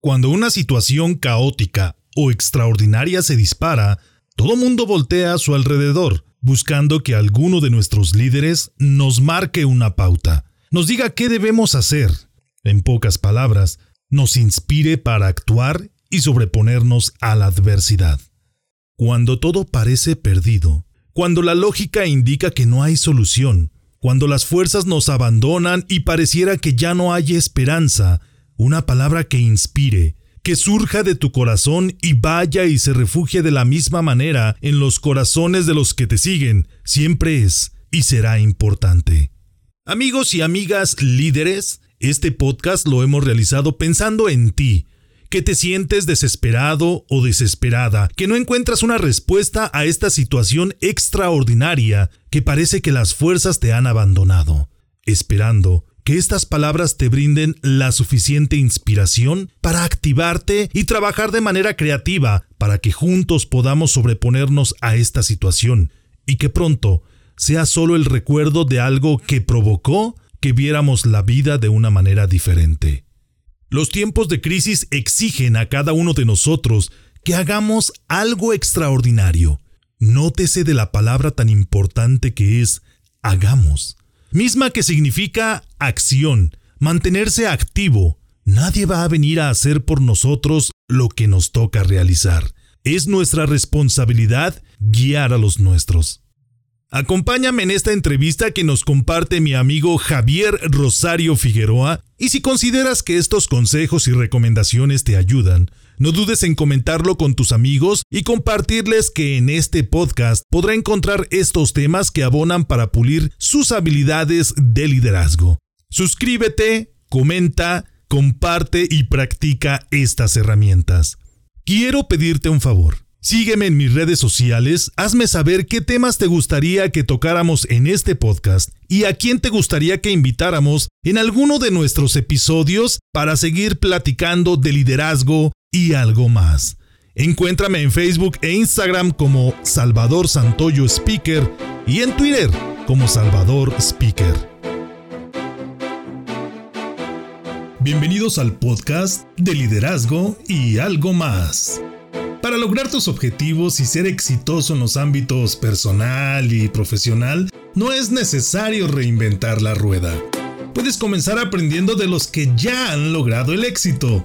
Cuando una situación caótica o extraordinaria se dispara, todo mundo voltea a su alrededor, buscando que alguno de nuestros líderes nos marque una pauta, nos diga qué debemos hacer. En pocas palabras, nos inspire para actuar y sobreponernos a la adversidad. Cuando todo parece perdido, cuando la lógica indica que no hay solución, cuando las fuerzas nos abandonan y pareciera que ya no hay esperanza, una palabra que inspire, que surja de tu corazón y vaya y se refugie de la misma manera en los corazones de los que te siguen, siempre es y será importante. Amigos y amigas líderes, este podcast lo hemos realizado pensando en ti, que te sientes desesperado o desesperada, que no encuentras una respuesta a esta situación extraordinaria, que parece que las fuerzas te han abandonado, esperando que estas palabras te brinden la suficiente inspiración para activarte y trabajar de manera creativa para que juntos podamos sobreponernos a esta situación y que pronto sea solo el recuerdo de algo que provocó que viéramos la vida de una manera diferente. Los tiempos de crisis exigen a cada uno de nosotros que hagamos algo extraordinario. Nótese de la palabra tan importante que es hagamos, misma que significa acción, mantenerse activo. Nadie va a venir a hacer por nosotros lo que nos toca realizar. Es nuestra responsabilidad guiar a los nuestros. Acompáñame en esta entrevista que nos comparte mi amigo Javier Rosario Figueroa y si consideras que estos consejos y recomendaciones te ayudan, no dudes en comentarlo con tus amigos y compartirles que en este podcast podrá encontrar estos temas que abonan para pulir sus habilidades de liderazgo. Suscríbete, comenta, comparte y practica estas herramientas. Quiero pedirte un favor. Sígueme en mis redes sociales, hazme saber qué temas te gustaría que tocáramos en este podcast y a quién te gustaría que invitáramos en alguno de nuestros episodios para seguir platicando de liderazgo y algo más. Encuéntrame en Facebook e Instagram como Salvador Santoyo Speaker y en Twitter como Salvador Speaker. Bienvenidos al podcast de liderazgo y algo más. Para lograr tus objetivos y ser exitoso en los ámbitos personal y profesional, no es necesario reinventar la rueda. Puedes comenzar aprendiendo de los que ya han logrado el éxito.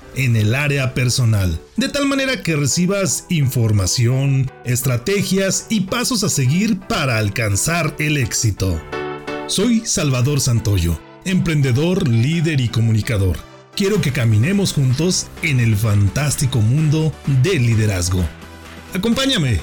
en el área personal, de tal manera que recibas información, estrategias y pasos a seguir para alcanzar el éxito. Soy Salvador Santoyo, emprendedor, líder y comunicador quiero que caminemos juntos en el fantástico mundo del liderazgo. Acompáñame.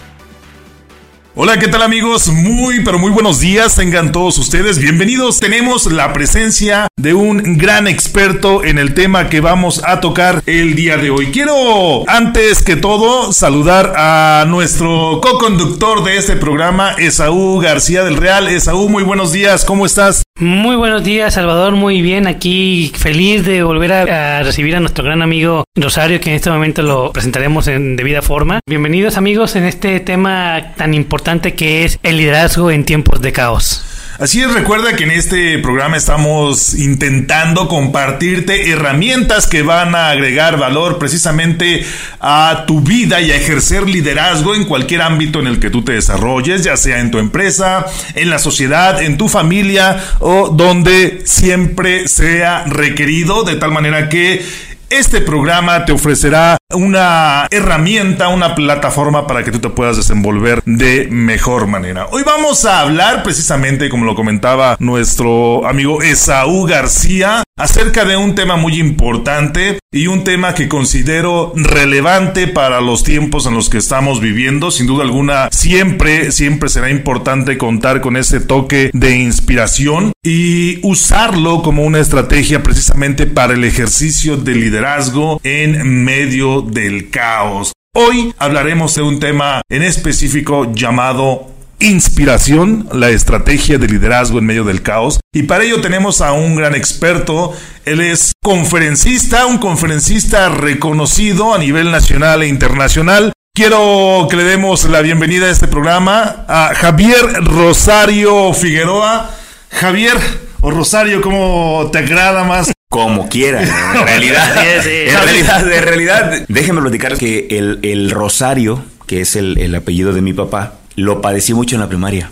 Hola, ¿qué tal amigos? Muy, pero muy buenos días. Tengan todos ustedes bienvenidos. Tenemos la presencia de un gran experto en el tema que vamos a tocar el día de hoy. Quiero, antes que todo, saludar a nuestro co-conductor de este programa, Esaú García del Real. Esaú, muy buenos días. ¿Cómo estás? Muy buenos días, Salvador. Muy bien, aquí feliz de volver a, recibir a nuestro gran amigo Rosario, que en este momento lo presentaremos en debida forma. Bienvenidos, amigos, en este tema tan importante que es el liderazgo en tiempos de caos. Así es, recuerda que en este programa estamos intentando compartirte herramientas que van a agregar valor precisamente a tu vida y a ejercer liderazgo en cualquier ámbito en el que tú te desarrolles, ya sea en tu empresa, en la sociedad, en tu familia o donde siempre sea requerido, de tal manera que este programa te ofrecerá una herramienta, una plataforma para que tú te puedas desenvolver de mejor manera. Hoy vamos a hablar precisamente, como lo comentaba nuestro amigo Esaú García, acerca de un tema muy importante y un tema que considero relevante para los tiempos en los que estamos viviendo. Sin duda alguna, siempre, siempre será importante contar con ese toque de inspiración y usarlo como una estrategia precisamente para el ejercicio de liderazgo en medio del caos. Hoy hablaremos de un tema en específico llamado inspiración, la estrategia de liderazgo en medio del caos. Y para ello tenemos a un gran experto. Él es conferencista, un conferencista reconocido a nivel nacional e internacional. Quiero que le demos la bienvenida a este programa a Javier Rosario Figueroa. Javier o Rosario, ¿cómo te agrada más? Como quiera, en realidad, en realidad, en realidad, déjenme platicar que el, el Rosario, que es el, el apellido de mi papá, lo padecí mucho en la primaria.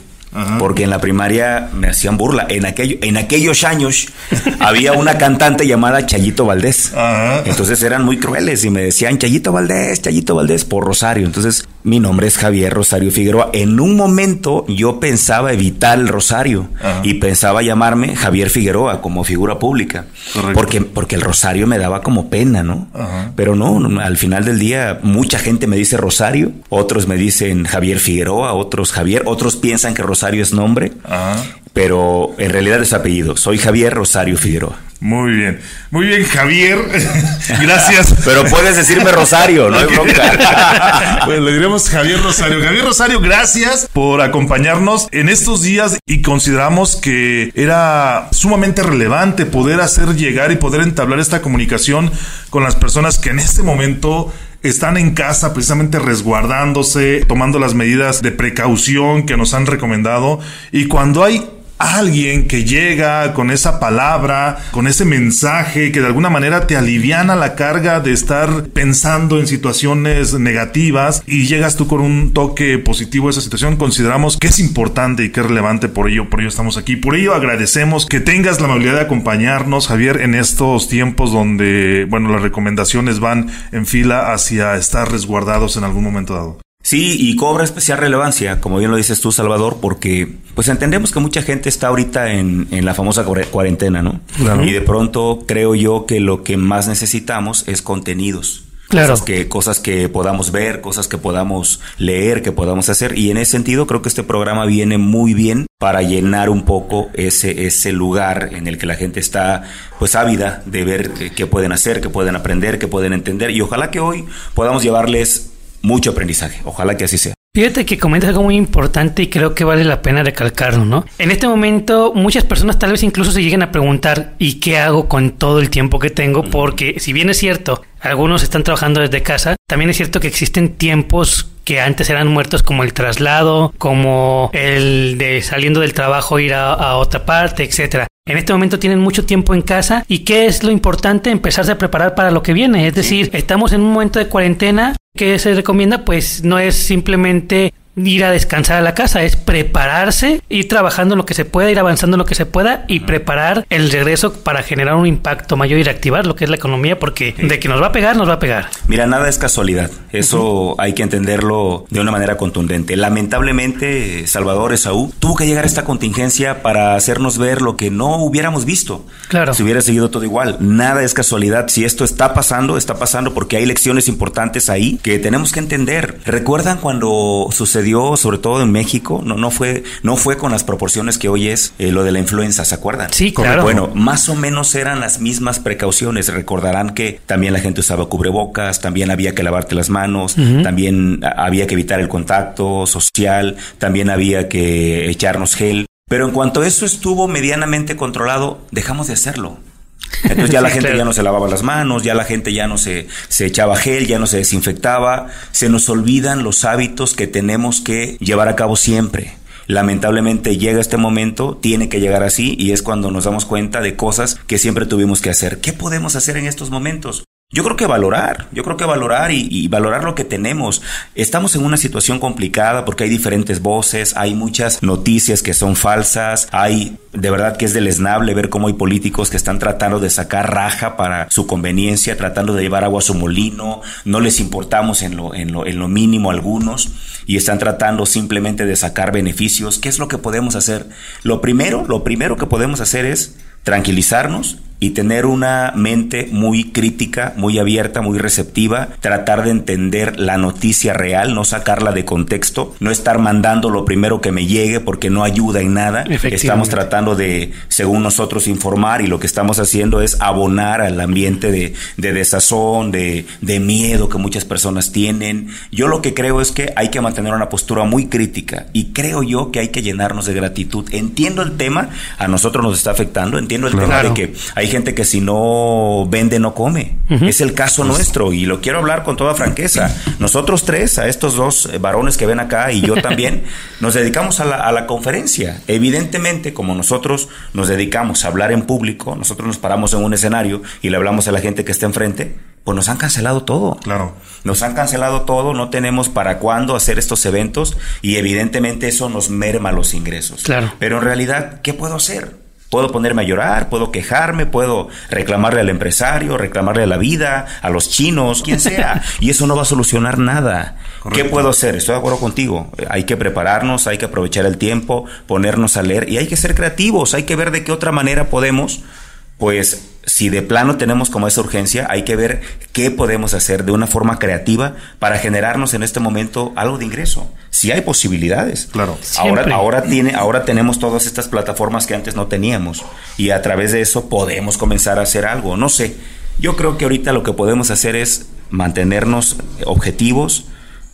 Porque en la primaria me hacían burla. En, aquello, en aquellos años había una cantante llamada Chayito Valdés. Entonces eran muy crueles y me decían Chayito Valdés, Chayito Valdés por Rosario. Entonces mi nombre es Javier Rosario Figueroa. En un momento yo pensaba evitar el Rosario y pensaba llamarme Javier Figueroa como figura pública. Porque, porque el Rosario me daba como pena, ¿no? Pero no, al final del día mucha gente me dice Rosario, otros me dicen Javier Figueroa, otros Javier, otros piensan que Rosario es nombre, pero en realidad es apellido. Soy Javier Rosario Figueroa. Muy bien, muy bien, Javier. Gracias. Pero puedes decirme Rosario, no hay bronca. bueno, le diremos Javier Rosario. Javier Rosario, gracias por acompañarnos en estos días y consideramos que era sumamente relevante poder hacer llegar y poder entablar esta comunicación con las personas que en este momento están en casa precisamente resguardándose, tomando las medidas de precaución que nos han recomendado y cuando hay alguien que llega con esa palabra, con ese mensaje que de alguna manera te aliviana la carga de estar pensando en situaciones negativas y llegas tú con un toque positivo a esa situación, consideramos que es importante y que es relevante por ello, por ello estamos aquí. Por ello agradecemos que tengas la amabilidad de acompañarnos, Javier, en estos tiempos donde, bueno, las recomendaciones van en fila hacia estar resguardados en algún momento dado. Sí, y cobra especial relevancia, como bien lo dices tú, Salvador, porque pues entendemos que mucha gente está ahorita en, en la famosa cuarentena, ¿no? Y de pronto creo yo que lo que más necesitamos es contenidos. Claro. Cosas que, cosas que podamos ver, cosas que podamos leer, que podamos hacer. Y en ese sentido creo que este programa viene muy bien para llenar un poco ese, ese lugar en el que la gente está pues ávida de ver qué pueden hacer, qué pueden aprender, qué pueden entender. Y ojalá que hoy podamos llevarles mucho aprendizaje. Ojalá que así sea. Fíjate que comentas algo muy importante y creo que vale la pena recalcarlo, ¿no? En este momento muchas personas tal vez incluso se lleguen a preguntar ¿y qué hago con todo el tiempo que tengo? Porque si bien es cierto, algunos están trabajando desde casa, también es cierto que existen tiempos que antes eran muertos como el traslado, como el de saliendo del trabajo ir a, a otra parte, etcétera. En este momento tienen mucho tiempo en casa y qué es lo importante empezarse a preparar para lo que viene. Es decir, estamos en un momento de cuarentena. ¿Qué se recomienda? Pues no es simplemente ir a descansar a la casa, es prepararse, ir trabajando lo que se pueda, ir avanzando lo que se pueda y preparar el regreso para generar un impacto mayor y reactivar lo que es la economía, porque de que nos va a pegar, nos va a pegar. Mira, nada es casualidad, eso hay que entenderlo de una manera contundente. Lamentablemente, Salvador Esaú tuvo que llegar a esta contingencia para hacernos ver lo que no hubiéramos visto. Claro. Si hubiera seguido todo igual, nada es casualidad. Si esto está pasando, está pasando porque hay lecciones importantes ahí que tenemos que entender. ¿Recuerdan cuando sucedió sobre todo en México, no, no, fue, no fue con las proporciones que hoy es eh, lo de la influenza, ¿se acuerdan? Sí, claro. Bueno, más o menos eran las mismas precauciones. Recordarán que también la gente usaba cubrebocas, también había que lavarte las manos, también había que evitar el contacto social, también había que echarnos gel. Pero en cuanto eso estuvo medianamente controlado, dejamos de hacerlo. Entonces ya la gente ya no se lavaba las manos, ya la gente ya no se, se echaba gel, ya no se desinfectaba, se nos olvidan los hábitos que tenemos que llevar a cabo siempre. Lamentablemente llega este momento, tiene que llegar así y es cuando nos damos cuenta de cosas que siempre tuvimos que hacer. ¿Qué podemos hacer en estos momentos? Yo creo que valorar, yo creo que valorar y, valorar lo que tenemos. Estamos en una situación complicada porque hay diferentes voces, hay muchas noticias que son falsas, hay de verdad que es deleznable ver cómo hay políticos que están tratando de sacar raja para su conveniencia, tratando de llevar agua a su molino, no les importamos en lo, en lo, en lo mínimo algunos y están tratando simplemente de sacar beneficios. ¿Qué es lo que podemos hacer? Lo primero, lo primero que podemos hacer es tranquilizarnos y tener una mente muy crítica, muy abierta, muy receptiva, tratar de entender la noticia real, no sacarla de contexto, no estar mandando lo primero que me llegue porque no ayuda en nada. Estamos tratando de, según nosotros, informar y lo que estamos haciendo es abonar al ambiente de, de desazón, de, de miedo que muchas personas tienen. Yo lo que creo es que hay que mantener una postura muy crítica y creo yo que hay que llenarnos de gratitud. Entiendo el tema, a nosotros nos está afectando, entiendo el tema de que hay gente que si no vende no come. Es el caso pues nuestro y lo quiero hablar con toda franqueza. Nosotros tres, a estos dos eh, varones que ven acá y yo también, nos dedicamos a la, a la conferencia. Evidentemente, como nosotros nos dedicamos a hablar en público, nosotros nos paramos en un escenario y le hablamos a la gente que está enfrente, pues nos han cancelado todo. Claro. Nos han cancelado todo, no tenemos para cuándo hacer estos eventos y evidentemente eso nos merma los ingresos. Claro. Pero en realidad, ¿qué puedo hacer? Puedo ponerme a llorar, puedo quejarme, puedo reclamarle al empresario, reclamarle a la vida, a los chinos, quien sea. y eso no va a solucionar nada. ¿Qué puedo hacer? Estoy de acuerdo contigo. Hay que prepararnos, hay que aprovechar el tiempo, ponernos a leer y hay que ser creativos, hay que ver de qué otra manera podemos pues si de plano tenemos como esa urgencia, hay que ver qué podemos hacer de una forma creativa para generarnos en este momento algo de ingreso. Si hay posibilidades. Claro. Ahora, ahora, tiene, ahora tenemos todas estas plataformas que antes no teníamos y a través de eso podemos comenzar a hacer algo. No sé. Yo creo que ahorita lo que podemos hacer es mantenernos objetivos,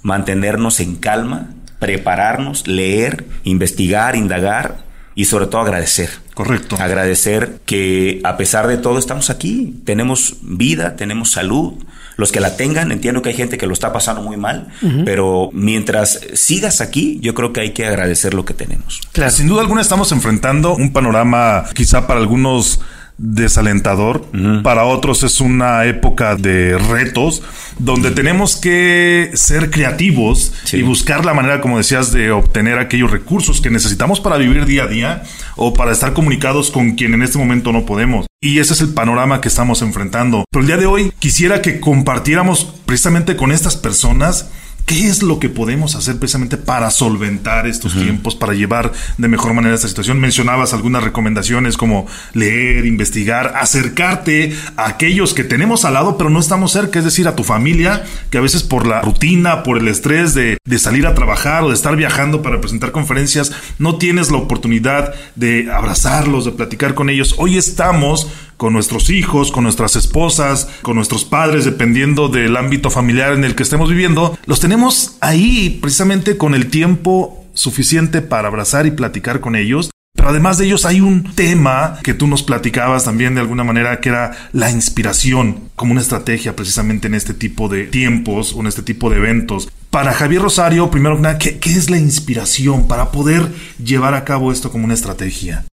mantenernos en calma, prepararnos, leer, investigar, indagar y sobre todo agradecer. Correcto. Agradecer que a pesar de todo estamos aquí, tenemos vida, tenemos salud. Los que la tengan, entiendo que hay gente que lo está pasando muy mal, pero mientras sigas aquí, yo creo que hay que agradecer lo que tenemos. Sin duda alguna estamos enfrentando un panorama quizá para algunos desalentador. Para otros es una época de retos donde tenemos que ser creativos y buscar la manera, como decías, de obtener aquellos recursos que necesitamos para vivir día a día o para estar comunicados con quien en este momento no podemos. Y ese es el panorama que estamos enfrentando. Pero el día de hoy quisiera que compartiéramos precisamente con estas personas ¿Qué es lo que podemos hacer precisamente para solventar estos tiempos, para llevar de mejor manera esta situación? Mencionabas algunas recomendaciones como leer, investigar, acercarte a aquellos que tenemos al lado pero no estamos cerca, es decir, a tu familia, que a veces por la rutina, por el estrés de, de salir a trabajar o de estar viajando para presentar conferencias, no tienes la oportunidad de abrazarlos, de platicar con ellos. Hoy estamos con nuestros hijos, con nuestras esposas, con nuestros padres, dependiendo del ámbito familiar en el que estemos viviendo, los tenemos ahí precisamente con el tiempo suficiente para abrazar y platicar con ellos. Pero además de ellos hay un tema que tú nos platicabas también de alguna manera que era la inspiración como una estrategia precisamente en este tipo de tiempos o en este tipo de eventos. Para Javier Rosario, primero que nada, ¿qué, qué es la inspiración para poder llevar a cabo esto como una estrategia?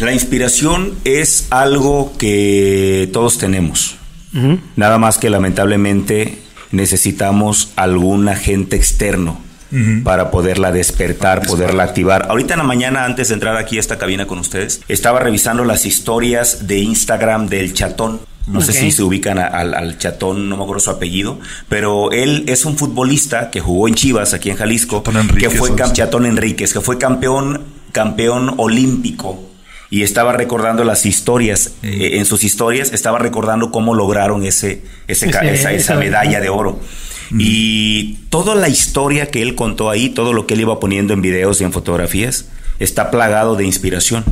La inspiración es algo que todos tenemos. Nada más que lamentablemente necesitamos algún agente externo para poderla despertar, poderla activar. Ahorita en la mañana, antes de entrar aquí a esta cabina con ustedes, estaba revisando las historias de Instagram del chatón. No sé si se ubican al, chatón, no me acuerdo su apellido, pero él es un futbolista que jugó en Chivas, aquí en Jalisco, que fue chatón Enríquez, que fue campeón, campeón olímpico y estaba recordando las historias, eh, en sus historias estaba recordando cómo lograron ese, ese, esa, esa, medalla de oro. Y toda la historia que él contó ahí, todo lo que él iba poniendo en videos y en fotografías, está plagado de inspiración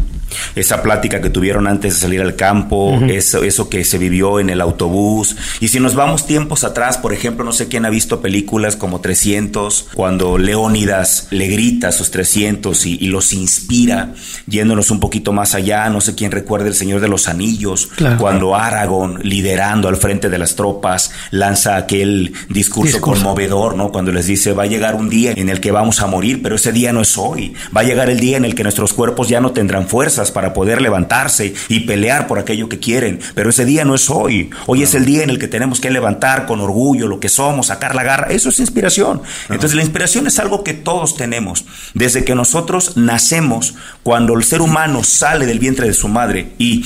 esa plática que tuvieron antes de salir al campo, eso, eso que se vivió en el autobús. Y si nos vamos tiempos atrás, por ejemplo, no sé quién ha visto películas como 300, cuando Leónidas le grita a sus 300 y, los inspira, yéndonos un poquito más allá, no sé quién recuerda el Señor de los Anillos, cuando Aragón, liderando al frente de las tropas, lanza aquel discurso, conmovedor, ¿no? Cuando les dice, va a llegar un día en el que vamos a morir, pero ese día no es hoy, va a llegar el día en el que nuestros cuerpos ya no tendrán para poder levantarse y pelear por aquello que quieren. Pero ese día no es hoy. Hoy es el día en el que tenemos que levantar con orgullo lo que somos, sacar la garra. Eso es inspiración. Entonces la inspiración es algo que todos tenemos. Desde que nosotros nacemos, cuando el ser humano sale del vientre de su madre y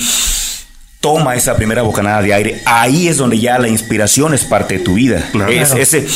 toma esa primera bocanada de aire, ahí es donde ya la inspiración es parte de tu vida. Es ese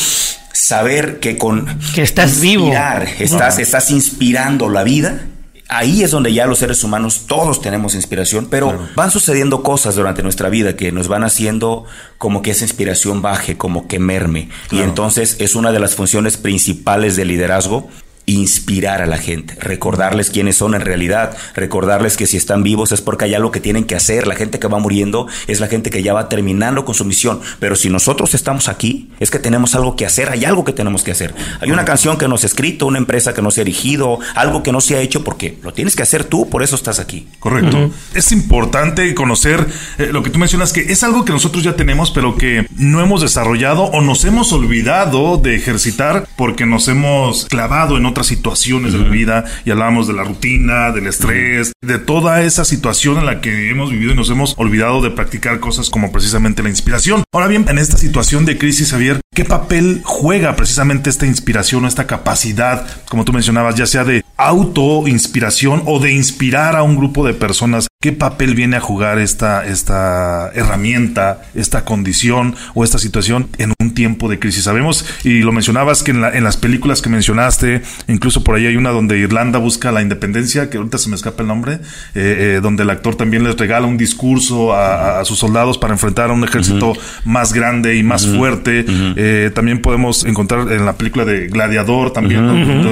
saber que con que estás vivo, estás, estás inspirando la vida ahí es donde ya los seres humanos todos tenemos inspiración, pero van sucediendo cosas durante nuestra vida que nos van haciendo como que esa inspiración baje, como que merme. Y entonces es una de las funciones principales del liderazgo inspirar a la gente, recordarles quiénes son en realidad, recordarles que si están vivos es porque hay algo que tienen que hacer, la gente que va muriendo es la gente que ya va terminando con su misión, pero si nosotros estamos aquí es que tenemos algo que hacer, hay algo que tenemos que hacer. Hay una canción que no se ha escrito, una empresa que no se ha erigido, algo que no se ha hecho porque lo tienes que hacer tú, por eso estás aquí. Correcto. Es importante conocer eh, lo que tú mencionas, que es algo que nosotros ya tenemos, pero que no hemos desarrollado o nos hemos olvidado de ejercitar porque nos hemos clavado en otras situaciones de la vida y hablábamos de la rutina, del estrés, de toda esa situación en la que hemos vivido y nos hemos olvidado de practicar cosas como precisamente la inspiración. Ahora bien, en esta situación de crisis, Javier, ¿qué papel juega precisamente esta inspiración o esta capacidad, como tú mencionabas, ya sea de auto-inspiración o de inspirar a un grupo de personas? ¿Qué papel viene a jugar esta, esta herramienta, esta condición o esta situación en un tiempo de crisis? Sabemos, y lo mencionabas, que en, en las películas que mencionaste, incluso por ahí hay una donde Irlanda busca la independencia, que ahorita se me escapa el nombre, eh, eh, donde el actor también les regala un discurso a, sus soldados para enfrentar a un ejército más grande y más fuerte. Eh, también podemos encontrar en la película de Gladiador también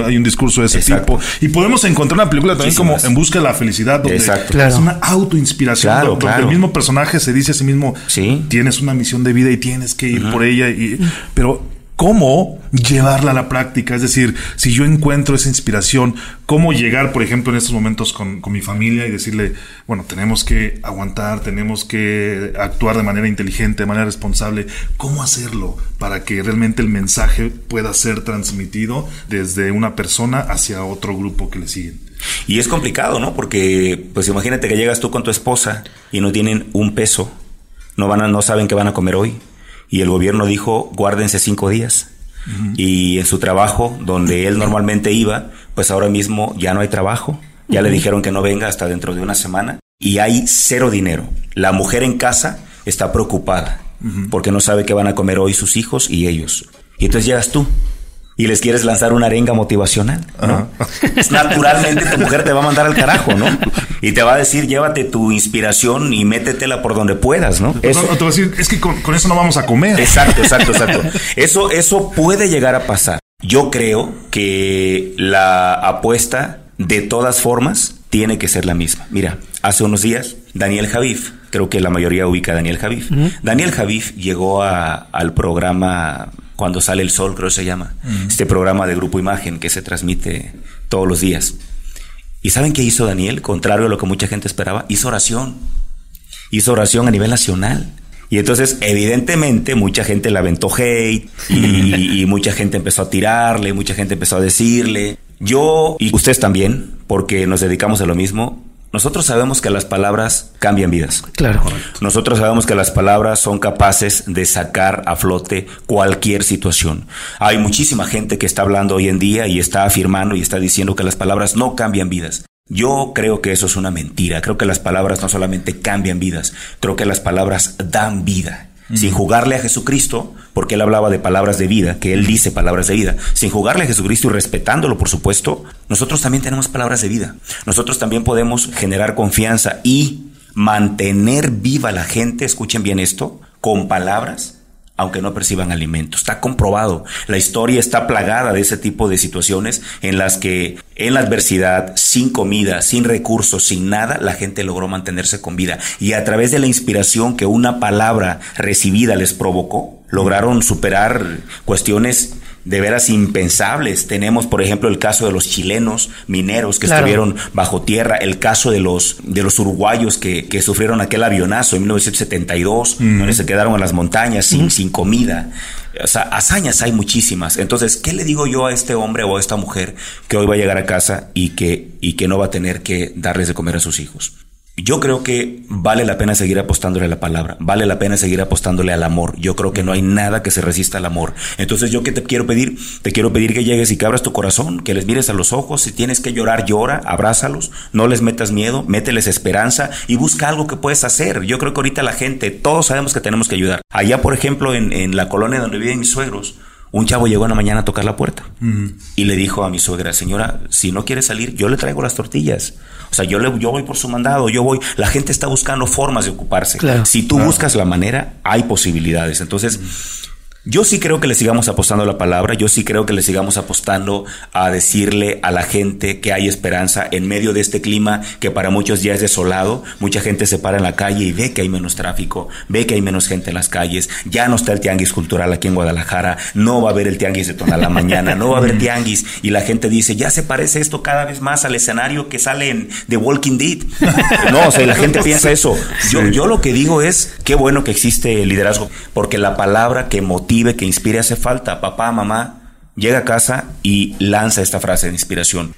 hay un discurso de ese tipo. Y podemos encontrar una película también como En busca de la felicidad, donde es una autoinspiración, donde, el mismo personaje se dice a sí mismo, tienes una misión de vida y tienes que ir por ella. Y, pero cómo llevarla a la práctica. Es decir, si yo encuentro esa inspiración, cómo llegar, por ejemplo, en estos momentos con, mi familia y decirle, bueno, tenemos que aguantar, tenemos que actuar de manera inteligente, de manera responsable. ¿Cómo hacerlo para que realmente el mensaje pueda ser transmitido desde una persona hacia otro grupo que le siguen? Y es complicado, ¿no? Porque, pues imagínate que llegas tú con tu esposa y no tienen un peso, no van a, no saben qué van a comer hoy y el gobierno dijo guárdense cinco días. Y en su trabajo, donde él normalmente iba, pues ahora mismo ya no hay trabajo. Ya le dijeron que no venga hasta dentro de una semana y hay cero dinero. La mujer en casa está preocupada porque no sabe qué van a comer hoy sus hijos y ellos. Y entonces llegas tú y les quieres lanzar una arenga motivacional, ¿no? Naturalmente tu mujer te va a mandar al carajo, ¿no? Y te va a decir, llévate tu inspiración y métetela por donde puedas, ¿no? Eso, te va a decir, es que con, eso no vamos a comer. Exacto, exacto, exacto. Eso, eso puede llegar a pasar. Yo creo que la apuesta, de todas formas, tiene que ser la misma. Mira, hace unos días, Daniel Javif, creo que la mayoría ubica a Daniel Javif. Daniel Javif llegó al programa cuando sale el sol, creo que se llama. Este programa de Grupo Imagen que se transmite todos los días. ¿Y saben qué hizo Daniel? Contrario a lo que mucha gente esperaba, hizo oración. Hizo oración a nivel nacional. Y entonces, evidentemente, mucha gente le aventó hate y, y, mucha gente empezó a tirarle, mucha gente empezó a decirle. Yo y ustedes también, porque nos dedicamos a lo mismo, nosotros sabemos que las palabras cambian vidas. Claro. Nosotros sabemos que las palabras son capaces de sacar a flote cualquier situación. Hay muchísima gente que está hablando hoy en día y está afirmando y está diciendo que las palabras no cambian vidas. Yo creo que eso es una mentira. Creo que las palabras no solamente cambian vidas, creo que las palabras dan vida sin jugarle a Jesucristo, porque él hablaba de palabras de vida, que él dice palabras de vida, sin jugarle a Jesucristo y respetándolo, por supuesto, nosotros también tenemos palabras de vida. Nosotros también podemos generar confianza y mantener viva la gente, escuchen bien esto, con palabras aunque no perciban alimento. Está comprobado. La historia está plagada de ese tipo de situaciones en las que en la adversidad, sin comida, sin recursos, sin nada, la gente logró mantenerse con vida. Y a través de la inspiración que una palabra recibida les provocó, lograron superar cuestiones de veras impensables. Tenemos, por ejemplo, el caso de los chilenos mineros que estuvieron bajo tierra, el caso de los, de los uruguayos que, que sufrieron aquel avionazo en 1972, donde se quedaron en las montañas sin, sin comida. O sea, hazañas hay muchísimas. Entonces, ¿qué le digo yo a este hombre o a esta mujer que hoy va a llegar a casa y que, y que no va a tener que darles de comer a sus hijos? Yo creo que vale la pena seguir apostándole a la palabra, vale la pena seguir apostándole al amor. Yo creo que no hay nada que se resista al amor. Entonces, yo que te quiero pedir, te quiero pedir que llegues y que abras tu corazón, que les mires a los ojos. Si tienes que llorar, llora, abrázalos, no les metas miedo, mételes esperanza y busca algo que puedes hacer. Yo creo que ahorita la gente, todos sabemos que tenemos que ayudar. Allá, por ejemplo, en, en la colonia donde viven mis suegros, un chavo llegó una mañana a tocar la puerta y le dijo a mi suegra, señora, si no quiere salir, yo le traigo las tortillas. O sea, yo, le, yo voy por su mandado, yo voy. La gente está buscando formas de ocuparse. Si tú buscas la manera, hay posibilidades. Entonces, yo sí creo que le sigamos apostando a la palabra, yo sí creo que le sigamos apostando a decirle a la gente que hay esperanza en medio de este clima que para muchos ya es desolado. Mucha gente se para en la calle y ve que hay menos tráfico, ve que hay menos gente en las calles. Ya no está el tianguis cultural aquí en Guadalajara, no va a haber el tianguis de la mañana, no va a haber tianguis. Y la gente dice, ya se parece esto cada vez más al escenario que sale en The Walking Dead. No, o sea, la gente piensa eso. Yo, yo lo que digo es, qué bueno que existe el liderazgo, porque la palabra que motiva que inspire hace falta. Papá, mamá, llega a casa y lanza esta frase de inspiración.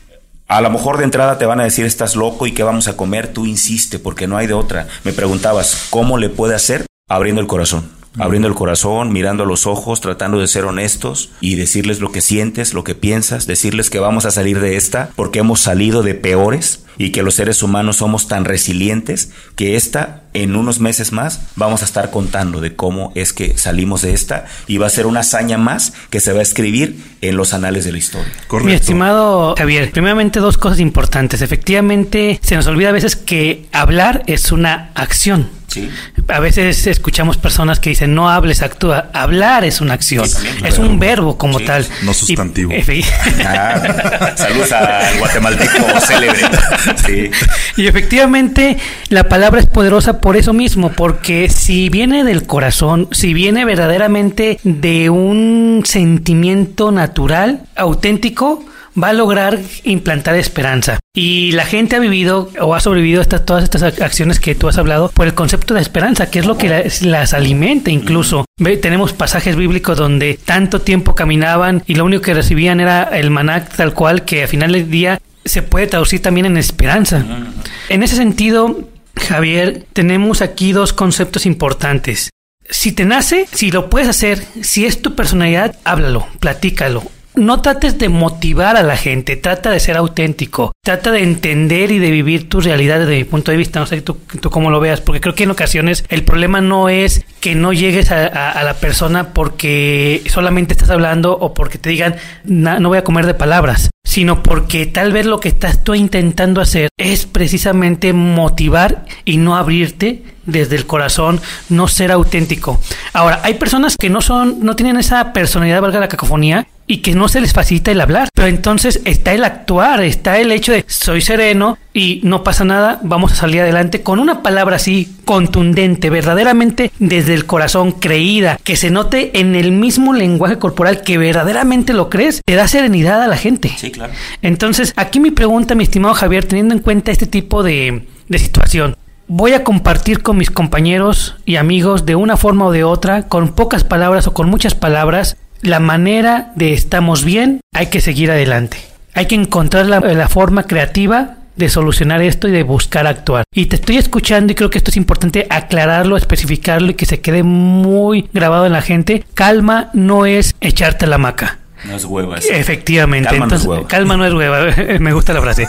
A lo mejor de entrada te van a decir estás loco y qué vamos a comer, tú insiste porque no hay de otra. Me preguntabas, ¿cómo le puede hacer? Abriendo el corazón abriendo el corazón, mirando a los ojos, tratando de ser honestos y decirles lo que sientes, lo que piensas, decirles que vamos a salir de esta porque hemos salido de peores y que los seres humanos somos tan resilientes que esta en unos meses más vamos a estar contando de cómo es que salimos de esta y va a ser una hazaña más que se va a escribir en los anales de la historia. Mi estimado Javier, primeramente dos cosas importantes. Efectivamente, se nos olvida a veces que hablar es una acción. A veces escuchamos personas que dicen no hables, actúa. Hablar es una acción, es un verbo como tal. No sustantivo. Ah, saludos al guatemalteco célebre. Y efectivamente la palabra es poderosa por eso mismo, porque si viene del corazón, si viene verdaderamente de un sentimiento natural, auténtico, va a lograr implantar esperanza. Y la gente ha vivido o ha sobrevivido a todas estas acciones que tú has hablado por el concepto de esperanza, que es lo que las, alimenta incluso. tenemos pasajes bíblicos donde tanto tiempo caminaban y lo único que recibían era el maná tal cual que al final del día se puede traducir también en esperanza. En ese sentido, Javier, tenemos aquí dos conceptos importantes. Si te nace, si lo puedes hacer, si es tu personalidad, háblalo, platícalo, no trates de motivar a la gente, trata de ser auténtico, trata de entender y de vivir tu realidad desde mi punto de vista, no sé tú, cómo lo veas, porque creo que en ocasiones el problema no es que no llegues a, la persona porque solamente estás hablando o porque te digan no voy a comer de palabras, sino porque tal vez lo que estás tú intentando hacer es precisamente motivar y no abrirte desde el corazón, no ser auténtico. Ahora, hay personas que no son, no tienen esa personalidad, valga la cacofonía, y que no se les facilita el hablar. Pero entonces está el actuar, está el hecho de soy sereno y no pasa nada, vamos a salir adelante con una palabra así contundente, verdaderamente desde el corazón, creída, que se note en el mismo lenguaje corporal que verdaderamente lo crees, te da serenidad a la gente. Sí, claro. Entonces, aquí mi pregunta, mi estimado Javier, teniendo en cuenta este tipo de, de situación, voy a compartir con mis compañeros y amigos de una forma o de otra, con pocas palabras o con muchas palabras, la manera de estamos bien, hay que seguir adelante. Hay que encontrar la, forma creativa de solucionar esto y de buscar actuar. Y te estoy escuchando y creo que esto es importante aclararlo, especificarlo y que se quede muy grabado en la gente. Calma no es echarte la maca. No es hueva. Efectivamente. Calma no es hueva. Calma no es hueva. Me gusta la frase.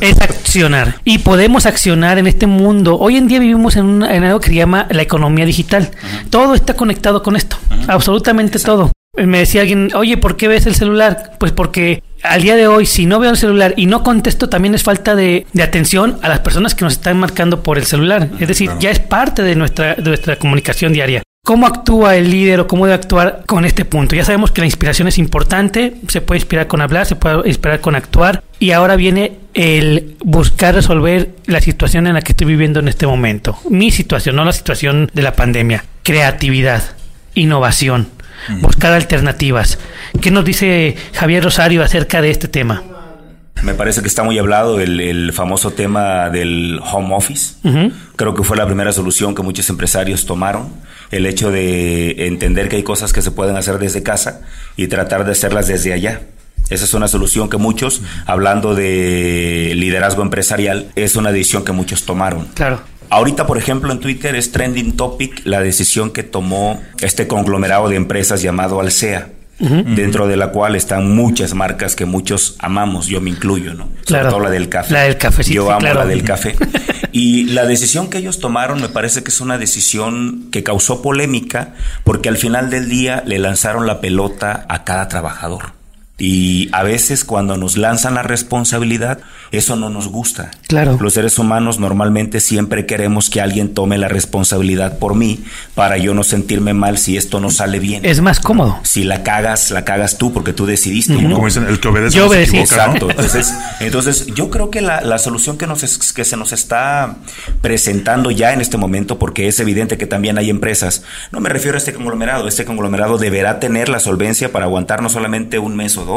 es accionar. Y podemos accionar en este mundo. Hoy en día vivimos en, algo que se llama la economía digital. Todo está conectado con esto. Absolutamente todo. Me decía alguien, oye, ¿por qué ves el celular? Pues porque al día de hoy, si no veo el celular y no contesto, también es falta de, atención a las personas que nos están marcando por el celular. Es decir, ya es parte de nuestra, de nuestra comunicación diaria. ¿Cómo actúa el líder o cómo debe actuar con este punto? Ya sabemos que la inspiración es importante, se puede inspirar con hablar, se puede inspirar con actuar y ahora viene el buscar resolver la situación en la que estoy viviendo en este momento. Mi situación, no la situación de la pandemia. Creatividad, innovación, buscar alternativas. ¿Qué nos dice Javier Rosario acerca de este tema? Me parece que está muy hablado el, famoso tema del home office. Creo que fue la primera solución que muchos empresarios tomaron. El hecho de entender que hay cosas que se pueden hacer desde casa y tratar de hacerlas desde allá. Esa es una solución que muchos, hablando de liderazgo empresarial, es una decisión que muchos tomaron. Claro. Ahorita, por ejemplo, en Twitter es trending topic la decisión que tomó este conglomerado de empresas llamado Alsea dentro de la cual están muchas marcas que muchos amamos, yo me incluyo, ¿no? Claro. Sobre todo la del café. La del café, sí, Yo sí, amo claro. la del café. Y la decisión que ellos tomaron me parece que es una decisión que causó polémica porque al final del día le lanzaron la pelota a cada trabajador. Y a veces cuando nos lanzan la responsabilidad, eso no nos gusta. Claro. Los seres humanos normalmente siempre queremos que alguien tome la responsabilidad por mí para yo no sentirme mal si esto no sale bien. Es más cómodo. Si la cagas, la cagas tú porque tú decidiste. ¿no? Como dicen, el que obedece Yo no se. Exacto. Entonces, entonces, yo creo que la, la solución que, nos es- que se nos está presentando ya en este momento, porque es evidente que también hay empresas, no me refiero a este conglomerado, este conglomerado deberá tener la solvencia para aguantar no solamente un mes o dos,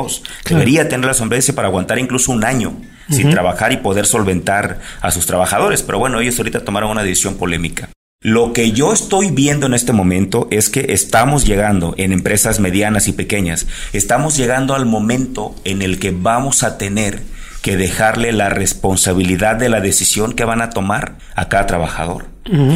debería tener la solvencia para aguantar incluso un año sin trabajar y poder solventar a sus trabajadores. Pero bueno, ellos ahorita tomaron una decisión polémica. Lo que yo estoy viendo en este momento es que estamos llegando en empresas medianas y pequeñas, estamos llegando al momento en el que vamos a tener que dejarle la responsabilidad de la decisión que van a tomar a cada trabajador.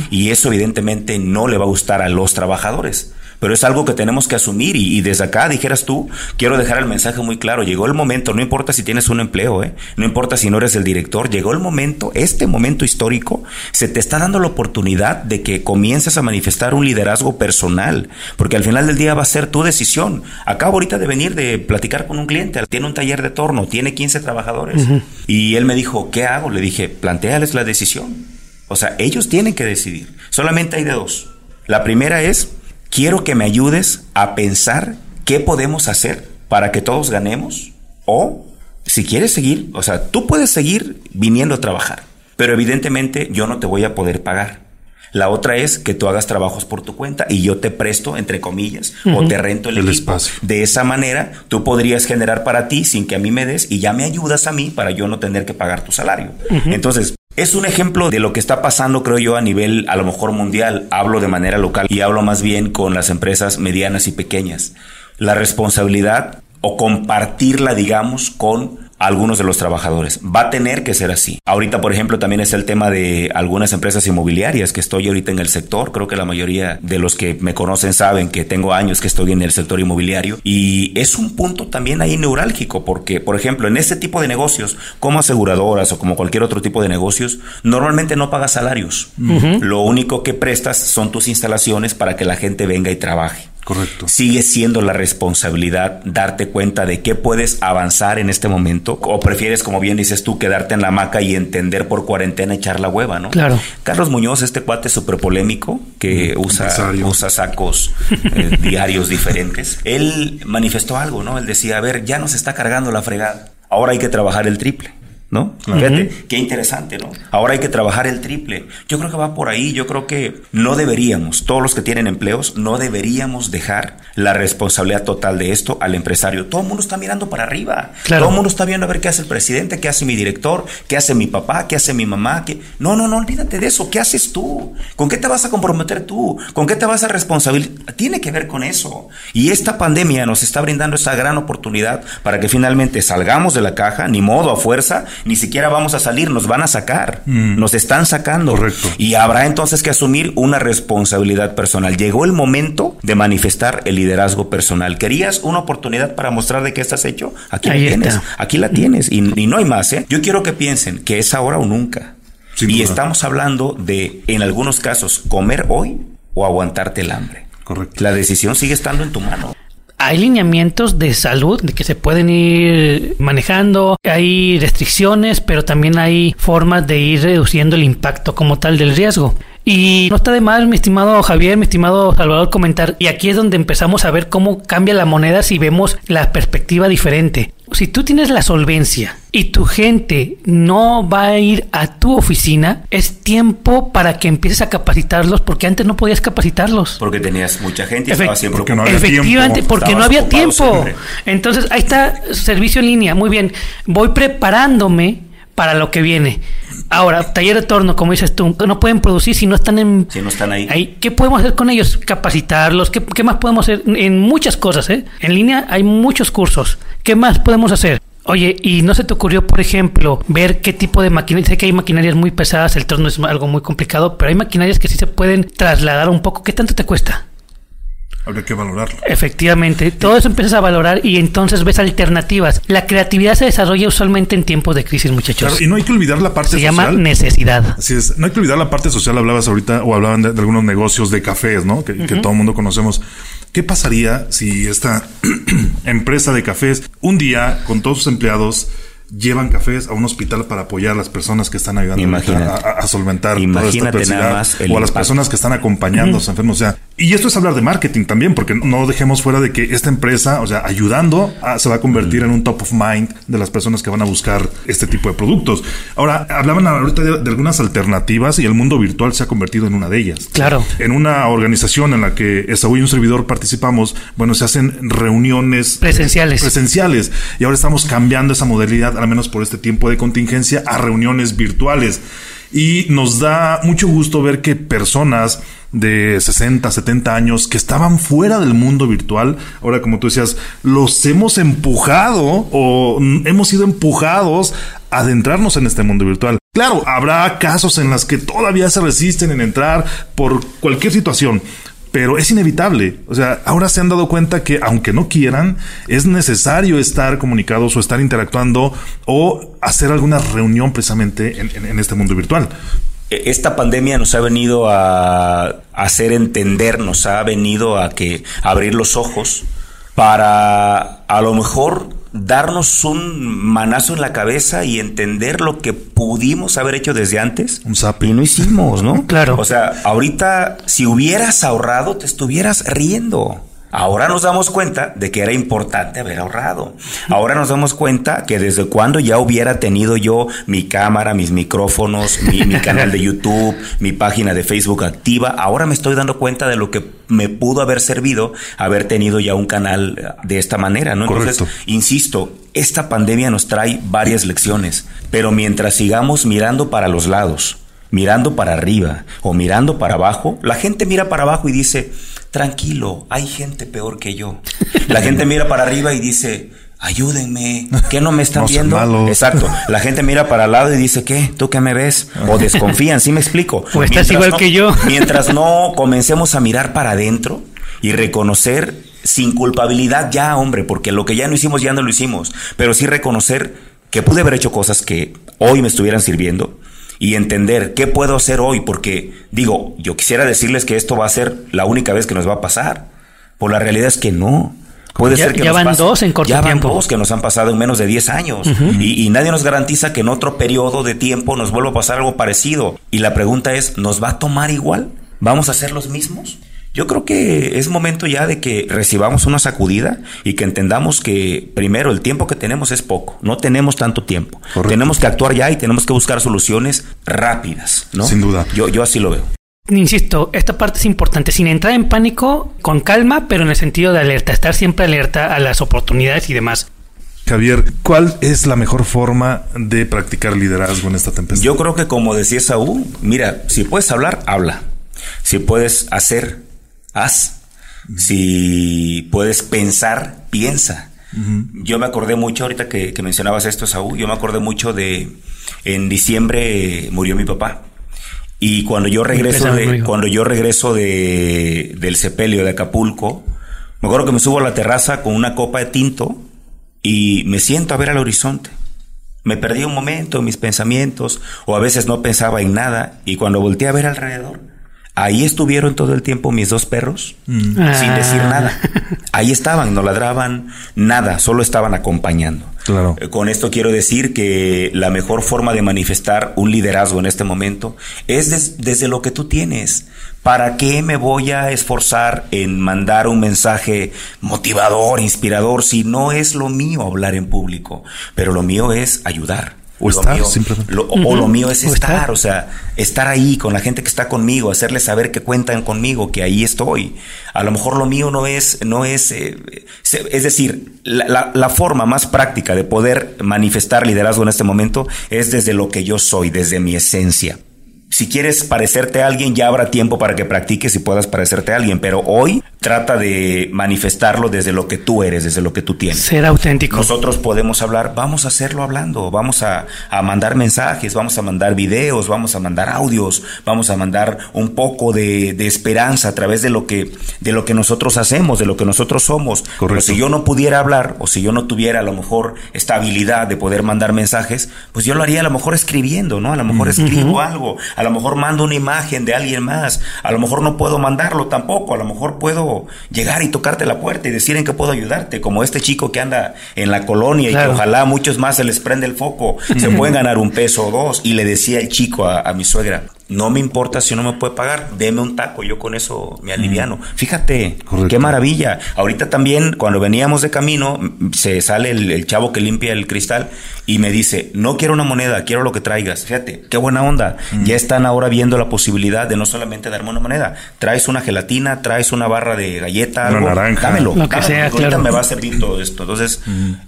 Y eso evidentemente no le va a gustar a los trabajadores. Pero es algo que tenemos que asumir y, y desde acá, dijeras tú, quiero dejar el mensaje muy claro, llegó el momento, no importa si tienes un empleo, ¿eh? no importa si no eres el director, llegó el momento, este momento histórico, se te está dando la oportunidad de que comiences a manifestar un liderazgo personal, porque al final del día va a ser tu decisión. Acabo ahorita de venir de platicar con un cliente, tiene un taller de torno, tiene 15 trabajadores, y él me dijo, ¿qué hago? Le dije, planteales la decisión. O sea, ellos tienen que decidir. Solamente hay de dos. La primera es, quiero que me ayudes a pensar qué podemos hacer para que todos ganemos. O, si quieres seguir, o sea, tú puedes seguir viniendo a trabajar, pero evidentemente yo no te voy a poder pagar. La otra es que tú hagas trabajos por tu cuenta y yo te presto, entre comillas, o te rento el, El equipo. espacio. De esa manera, tú podrías generar para ti sin que a mí me des y ya me ayudas a mí para yo no tener que pagar tu salario. Entonces, es un ejemplo de lo que está pasando, creo yo, a nivel a lo mejor mundial. Hablo de manera local y hablo más bien con las empresas medianas y pequeñas. La responsabilidad o compartirla, digamos, con algunos de los trabajadores. Va a tener que ser así. Ahorita, por ejemplo, también es el tema de algunas empresas inmobiliarias que estoy ahorita en el sector. Creo que la mayoría de los que me conocen saben que tengo años que estoy en el sector inmobiliario y es un punto también ahí neurálgico porque, por ejemplo, en este tipo de negocios, como aseguradoras o como cualquier otro tipo de negocios, normalmente no pagas salarios. Lo único que prestas son tus instalaciones para que la gente venga y trabaje. Correcto. Sigue siendo la responsabilidad darte cuenta de qué puedes avanzar en este momento o prefieres, como bien dices tú, quedarte en la hamaca y entender por cuarentena echar la hueva, ¿no? Claro. Carlos Muñoz, este cuate súper polémico que usa, empresario. usa sacos eh, diarios diferentes, él manifestó algo, ¿no? Él decía, a ver, ya nos está cargando la fregada, ahora hay que trabajar el triple. ¿No? Fíjate, qué interesante, ¿no? Ahora hay que trabajar el triple. Yo creo que va por ahí. Yo creo que no deberíamos, todos los que tienen empleos, no deberíamos dejar la responsabilidad total de esto al empresario. Todo el mundo está mirando para arriba. Claro. Todo el mundo está viendo a ver qué hace el presidente, qué hace mi director, qué hace mi papá, qué hace mi mamá. Qué... No, no, no, olvídate de eso. ¿Qué haces tú? ¿Con qué te vas a comprometer tú? ¿Con qué te vas a responsabilizar? Tiene que ver con eso. Y esta pandemia nos está brindando esa gran oportunidad para que finalmente salgamos de la caja, ni modo a fuerza, ni siquiera vamos a salir, nos van a sacar. Nos están sacando. Correcto. Y habrá entonces que asumir una responsabilidad personal. Llegó el momento de manifestar el liderazgo personal. ¿Querías una oportunidad para mostrar de qué estás hecho? Aquí Ahí la tienes. Aquí la tienes. Y, y no hay más, ¿eh? Yo quiero que piensen que es ahora o nunca. Sin y duda. estamos hablando de, en algunos casos, comer hoy o aguantarte el hambre. Correcto. La decisión sigue estando en tu mano. Hay lineamientos de salud que se pueden ir manejando, hay restricciones, pero también hay formas de ir reduciendo el impacto como tal del riesgo. Y no está de más, mi estimado Javier, mi estimado Salvador, comentar. Y aquí es donde empezamos a ver cómo cambia la moneda si vemos la perspectiva diferente. Si tú tienes la solvencia y tu gente no va a ir a tu oficina, es tiempo para que empieces a capacitarlos porque antes no podías capacitarlos. Porque tenías mucha gente y Efect- estaba siempre Porque no había Efectivamente, tiempo. porque no había tiempo. siempre. Entonces, ahí está servicio en línea. Muy bien. Voy preparándome para lo que viene. Ahora, taller de torno, como dices tú, no pueden producir si no están en... Si no están ahí. ¿Qué podemos hacer con ellos? Capacitarlos. ¿Qué, qué más podemos hacer? En muchas cosas, ¿eh? En línea hay muchos cursos. ¿Qué más podemos hacer? Oye, ¿y no se te ocurrió, por ejemplo, ver qué tipo de maquinaria? Sé que hay maquinarias muy pesadas, el torno es algo muy complicado, pero hay maquinarias que sí se pueden trasladar un poco. ¿Qué tanto te cuesta? Habría que valorarlo. Efectivamente, todo eso empiezas a valorar y entonces ves alternativas. La creatividad se desarrolla usualmente en tiempos de crisis, muchachos. Claro, y no hay que olvidar la parte se social. llama necesidad. Así es, no hay que olvidar la parte social. Hablabas ahorita o hablaban de, de algunos negocios de cafés, ¿no? Que, que todo el mundo conocemos. ¿Qué pasaría si esta empresa de cafés un día con todos sus empleados llevan cafés a un hospital para apoyar a las personas que están ayudando a, solventar toda esta nada adversidad más el o a las impacto. personas que están acompañando a los enfermos. O sea, y esto es hablar de marketing también, porque no dejemos fuera de que esta empresa, o sea, ayudando, a- se va a convertir en un top of mind de las personas que van a buscar este tipo de productos. Ahora, hablaban ahorita de, de algunas alternativas y el mundo virtual se ha convertido en una de ellas. Claro. En una organización en la que Esaú y un servidor participamos, bueno, se hacen reuniones Presenciales. presenciales. Y ahora estamos cambiando esa modalidad, al menos por este tiempo de contingencia, a reuniones virtuales. Y nos da mucho gusto ver que personas de 60, 70 años que estaban fuera del mundo virtual, ahora como tú decías, los hemos empujado o hemos sido empujados a adentrarnos en este mundo virtual. Claro, habrá casos en los que todavía se resisten en entrar por cualquier situación, pero es inevitable. O sea, ahora se han dado cuenta que aunque no quieran, es necesario estar comunicados o estar interactuando o hacer alguna reunión precisamente en, este mundo virtual. Esta pandemia nos ha venido a hacer entender, nos ha venido a que abrir los ojos para a lo mejor darnos un manazo en la cabeza y entender lo que pudimos haber hecho desde antes Un zape. y no hicimos, ¿no? Claro. O sea, ahorita si hubieras ahorrado te estuvieras riendo. Ahora nos damos cuenta de que era importante haber ahorrado. Ahora nos damos cuenta que desde cuando ya hubiera tenido yo mi cámara, mis micrófonos, mi, mi canal de YouTube, mi página de Facebook activa, ahora me estoy dando cuenta de lo que me pudo haber servido haber tenido ya un canal de esta manera, ¿no? Entonces, Correcto. insisto, esta pandemia nos trae varias lecciones, pero mientras sigamos mirando para los lados, mirando para arriba o mirando para abajo, la gente mira para abajo y dice, tranquilo, hay gente peor que yo. La gente mira para arriba y dice, ayúdenme, ¿qué no me están No viendo? malos. Exacto. La gente mira para el lado y dice, ¿qué? ¿Tú qué me ves? O desconfían, ¿sí me explico? O estás Mientras igual no- que yo. Mientras no comencemos a mirar para adentro y reconocer sin culpabilidad ya, hombre, porque lo que ya no hicimos ya no lo hicimos, pero sí reconocer que pude haber hecho cosas que hoy me estuvieran sirviendo y entender qué puedo hacer hoy, porque digo, yo quisiera decirles que esto va a ser la única vez que nos va a pasar, por la realidad es que no. Puede Ya- ser que ya nos van pase- dos en corto ya van dos que nos han pasado en menos de 10 años y, y nadie nos garantiza que en otro periodo de tiempo nos vuelva a pasar algo parecido. Y la pregunta es, ¿nos va a tomar igual? ¿Vamos a ser los mismos? Yo creo que es momento ya de que recibamos una sacudida y que entendamos que primero el tiempo que tenemos es poco, no tenemos tanto tiempo. Correcto. Tenemos que actuar ya y tenemos que buscar soluciones rápidas, ¿no? Sin duda. Yo, yo así lo veo. Insisto, esta parte es importante, sin entrar en pánico, con calma, pero en el sentido de alerta, estar siempre alerta a las oportunidades y demás. Javier, ¿cuál es la mejor forma de practicar liderazgo en esta tempestad? Yo creo que como decía Saúl, mira, si puedes hablar, habla. Si puedes hacer, haz. Si puedes pensar, piensa. Yo me acordé mucho, ahorita que, que mencionabas esto, Saúl, yo me acordé mucho de, en diciembre eh, murió mi papá. Y cuando yo regreso de, cuando yo regreso de, del sepelio de Acapulco, me acuerdo que me subo a la terraza con una copa de tinto y me siento a ver al horizonte. Me perdí un momento en mis pensamientos o a veces no pensaba en nada y cuando volteé a ver alrededor, ahí estuvieron todo el tiempo mis dos perros sin decir Ah. nada. Ahí estaban, no ladraban, nada, solo estaban acompañando. Claro. Eh, Con esto quiero decir que la mejor forma de manifestar un liderazgo en este momento es des- desde lo que tú tienes. ¿Para qué me voy a esforzar en mandar un mensaje motivador, inspirador, si no es lo mío hablar en público? Pero lo mío es ayudar. O Lo estar, mío- simplemente. lo- o, lo mío es O estar, estar. o sea, estar ahí con la gente que está conmigo, hacerles saber que cuentan conmigo, que ahí estoy. A lo mejor lo mío no es, no es, eh, es decir, la, la- la forma más práctica de poder manifestar liderazgo en este momento es desde lo que yo soy, desde mi esencia. Si quieres parecerte a alguien, ya habrá tiempo para que practiques y puedas parecerte a alguien, pero hoy trata de manifestarlo desde lo que tú eres, desde lo que tú tienes. Ser auténtico. Nosotros podemos hablar, vamos a hacerlo hablando, vamos a, a, mandar mensajes, vamos a mandar videos, vamos a mandar audios, vamos a mandar un poco de, de esperanza a través de lo que de lo que nosotros hacemos, de lo que nosotros somos. Correcto. Pero si yo no pudiera hablar o si yo no tuviera a lo mejor esta habilidad de poder mandar mensajes, pues yo lo haría a lo mejor escribiendo, ¿no? A lo mejor escribo algo, a lo mejor mando una imagen de alguien más, a lo mejor no puedo mandarlo tampoco, a lo mejor puedo llegar y tocarte la puerta y decir en qué puedo ayudarte, como este chico que anda en la colonia Claro. y que ojalá a muchos más se les prende el foco, se pueden ganar un peso o dos. Y le decía el chico a, a mi suegra, no me importa si no me puede pagar, deme un taco, yo con eso me aliviano. Fíjate, Correcto. qué maravilla. Ahorita también, cuando veníamos de camino, se sale el, el chavo que limpia el cristal y me dice, no quiero una moneda, quiero lo que traigas. Fíjate, qué buena onda. Ya están ahora viendo la posibilidad de no solamente darme una moneda, traes una gelatina, traes una barra de galleta, Una algo, naranja. dámelo. Lo que dámelo, sea, porque ahorita claro. me va a servir todo esto. Entonces,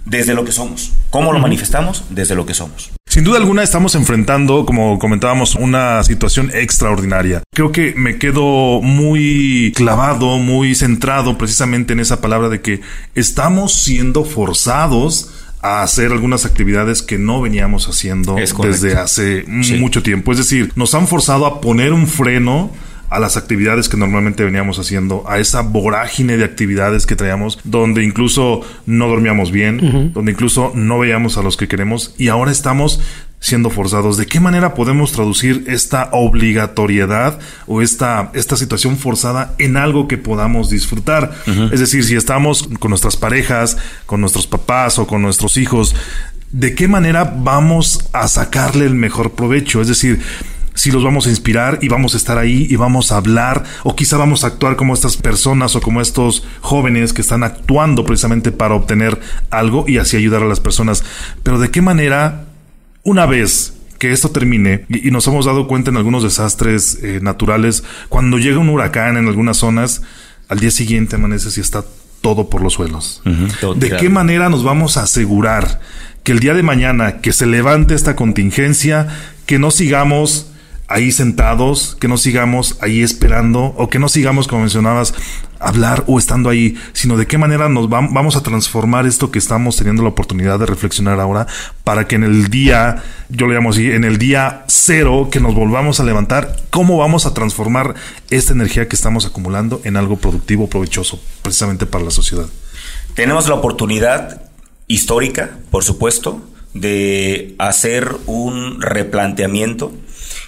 desde lo que somos. ¿Cómo lo manifestamos? Desde lo que somos. Sin duda alguna estamos enfrentando, como comentábamos, una situación extraordinaria. Creo que me quedo muy clavado, muy centrado precisamente en esa palabra de que estamos siendo forzados a hacer algunas actividades que no veníamos haciendo desde hace Sí. mucho tiempo. Es decir, nos han forzado a poner un freno a las actividades que normalmente veníamos haciendo, a esa vorágine de actividades que traíamos, donde incluso no dormíamos bien, donde incluso no veíamos a los que queremos y ahora estamos siendo forzados. ¿De qué manera podemos traducir esta obligatoriedad o esta, esta situación forzada en algo que podamos disfrutar? Es decir, si estamos con nuestras parejas, con nuestros papás o con nuestros hijos, ¿de qué manera vamos a sacarle el mejor provecho? Es decir, si los vamos a inspirar y vamos a estar ahí y vamos a hablar o quizá vamos a actuar como estas personas o como estos jóvenes que están actuando precisamente para obtener algo y así ayudar a las personas. Pero de qué manera, una vez que esto termine y, y nos hemos dado cuenta en algunos desastres eh, naturales, cuando llega un huracán en algunas zonas, al día siguiente amaneces y está todo por los suelos. ¿De qué manera nos vamos a asegurar que el día de mañana que se levante esta contingencia, que no sigamos ahí sentados, que no sigamos ahí esperando o que no sigamos, como mencionabas, hablar o estando ahí, sino de qué manera nos vam- vamos a transformar esto que estamos teniendo la oportunidad de reflexionar ahora para que en el día, yo lo llamo así, en el día cero que nos volvamos a levantar, cómo vamos a transformar esta energía que estamos acumulando en algo productivo, provechoso, precisamente para la sociedad. Tenemos la oportunidad histórica, por supuesto, de hacer un replanteamiento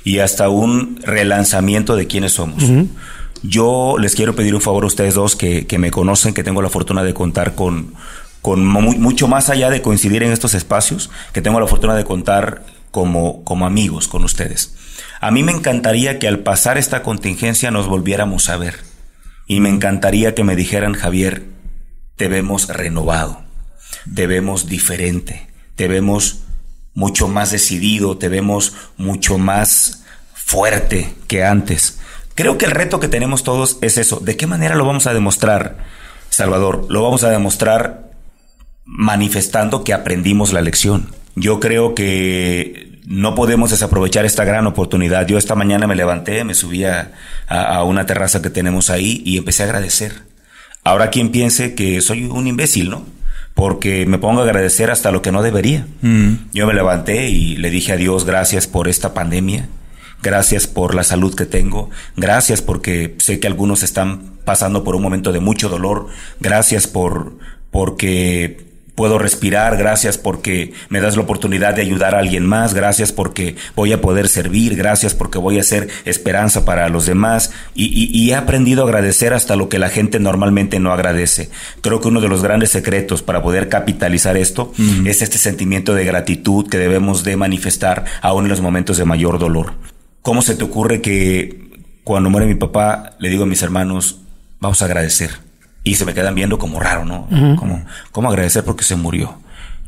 y hasta un relanzamiento de quiénes somos. Yo les quiero pedir un favor a ustedes dos que, que me conocen, que tengo la fortuna de contar con, con mu- mucho más allá de coincidir en estos espacios, que tengo la fortuna de contar como, como amigos con ustedes. A mí me encantaría que al pasar esta contingencia nos volviéramos a ver. Y me encantaría que me dijeran, Javier, te vemos renovado, te vemos diferente, te vemos mucho más decidido, te vemos mucho más fuerte que antes. Creo que el reto que tenemos todos es eso. ¿De qué manera lo vamos a demostrar, Salvador? Lo vamos a demostrar manifestando que aprendimos la lección. Yo creo que no podemos desaprovechar esta gran oportunidad. Yo esta mañana me levanté, me subí a, una terraza que tenemos ahí y empecé a agradecer. Ahora quien piense que soy un imbécil, ¿no? Porque me pongo a agradecer hasta lo que no debería. Yo me levanté y le dije a Dios gracias por esta pandemia, gracias por la salud que tengo, gracias porque sé que algunos están pasando por un momento de mucho dolor, gracias por porque puedo respirar, gracias porque me das la oportunidad de ayudar a alguien más, gracias porque voy a poder servir, gracias porque voy a ser esperanza para los demás y, y- y he aprendido a agradecer hasta lo que la gente normalmente no agradece. Creo que uno de los grandes secretos para poder capitalizar esto es este sentimiento de gratitud que debemos de manifestar aún en los momentos de mayor dolor. ¿Cómo se te ocurre que cuando muere mi papá le digo a mis hermanos, vamos a agradecer? Y se me quedan viendo como raro, ¿no? como, ¿Cómo agradecer porque se murió?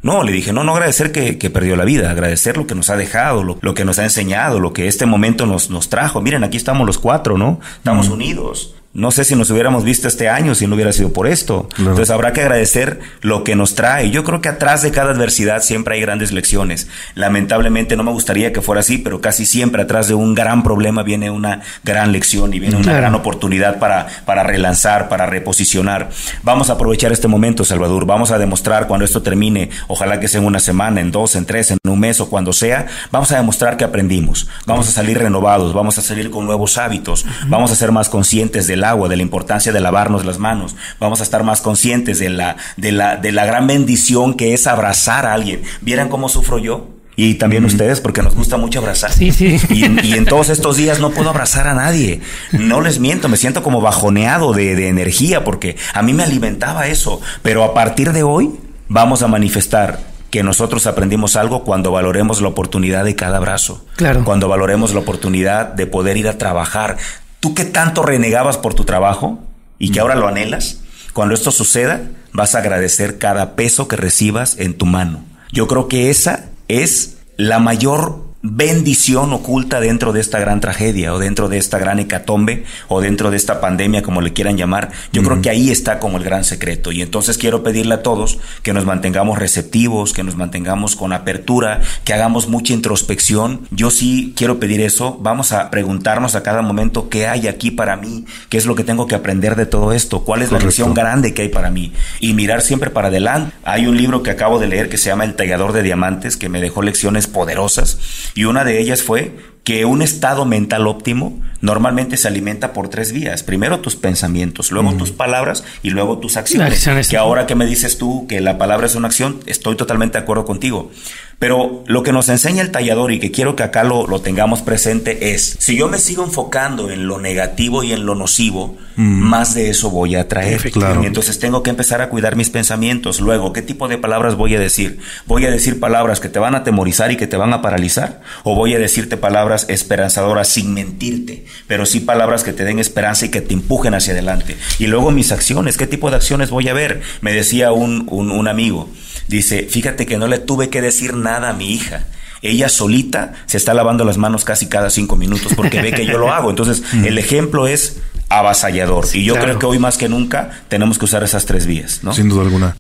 No, le dije, no, no agradecer que, que perdió la vida, agradecer lo que nos ha dejado, lo, lo que nos ha enseñado, lo que este momento nos, nos trajo. Miren, aquí estamos los cuatro, ¿no? Estamos unidos. No sé si nos hubiéramos visto este año si no hubiera sido por esto. Entonces habrá que agradecer lo que nos trae. Yo creo que atrás de cada adversidad siempre hay grandes lecciones. Lamentablemente no me gustaría que fuera así, pero casi siempre atrás de un gran problema viene una gran lección y viene una gran oportunidad para, para relanzar, para reposicionar. Vamos a aprovechar este momento, Salvador. Vamos a demostrar cuando esto termine, ojalá que sea en una semana, en dos, en tres, en un mes o cuando sea, vamos a demostrar que aprendimos. Vamos a salir renovados, vamos a salir con nuevos hábitos, vamos a ser más conscientes del agua, de la importancia de lavarnos las manos. Vamos a estar más conscientes de la, de la, de la gran bendición que es abrazar a alguien. ¿Vieran cómo sufro yo? Y también ustedes, porque nos gusta mucho abrazar. Sí, sí. Y, en todos estos días no puedo abrazar a nadie. No les miento, me siento como bajoneado de, de energía, porque a mí me alimentaba eso. Pero a partir de hoy vamos a manifestar que nosotros aprendimos algo cuando valoremos la oportunidad de cada abrazo. Claro. Cuando valoremos la oportunidad de poder ir a trabajar, Tú que tanto renegabas por tu trabajo y que ahora lo anhelas, cuando esto suceda, vas a agradecer cada peso que recibas en tu mano. Yo creo que esa es la mayor bendición oculta dentro de esta gran tragedia o dentro de esta gran hecatombe o dentro de esta pandemia, como le quieran llamar. Yo creo que ahí está como el gran secreto. Y entonces quiero pedirle a todos que nos mantengamos receptivos, que nos mantengamos con apertura, que hagamos mucha introspección. Yo sí quiero pedir eso. Vamos a preguntarnos a cada momento qué hay aquí para mí, qué es lo que tengo que aprender de todo esto, cuál es la lección grande que hay para mí y mirar siempre para adelante. Hay un libro que acabo de leer que se llama El tallador de diamantes que me dejó lecciones poderosas y una de ellas fue que un estado mental óptimo normalmente se alimenta por tres vías. Primero tus pensamientos, luego tus palabras y luego tus acciones. Que ahora que me dices tú que la palabra es una acción, estoy totalmente de acuerdo contigo. Pero lo que nos enseña el tallador y que quiero que acá lo, lo tengamos presente es, si yo me sigo enfocando en lo negativo y en lo nocivo, más de eso voy a traer. Entonces tengo que empezar a cuidar mis pensamientos. Luego, ¿qué tipo de palabras voy a decir? ¿Voy a decir palabras que te van a atemorizar y que te van a paralizar? ¿O voy a decirte palabras esperanzadoras sin mentirte? Pero sí palabras que te den esperanza y que te empujen hacia adelante. Y luego mis acciones, ¿qué tipo de acciones voy a ver? Me decía un, un, un amigo, dice, fíjate que no le tuve que decir nada a mi hija ella solita se está lavando las manos casi cada cinco minutos porque ve que yo lo hago. Entonces, el ejemplo es avasallador. y yo creo que hoy más que nunca tenemos que usar esas tres vías, ¿no? Sin duda alguna.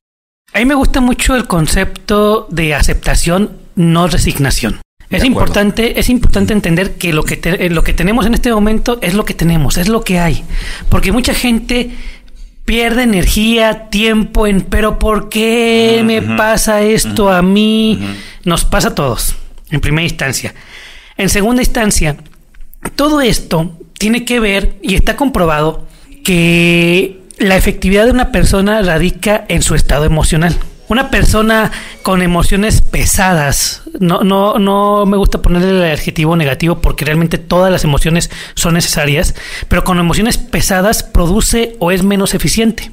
A mí me gusta mucho el concepto de aceptación, no resignación. Es importante, es importante entender que lo que, eh, lo que tenemos en este momento es lo que tenemos, es lo que hay. Porque mucha gente pierde energía, tiempo en, pero ¿por qué me pasa esto a mí? Nos pasa a todos, en primera instancia. En segunda instancia, todo esto tiene que ver y está comprobado que la efectividad de una persona radica en su estado emocional. Una persona con emociones pesadas, no, no, no me gusta ponerle el adjetivo negativo porque realmente todas las emociones son necesarias, pero con emociones pesadas produce o es menos eficiente.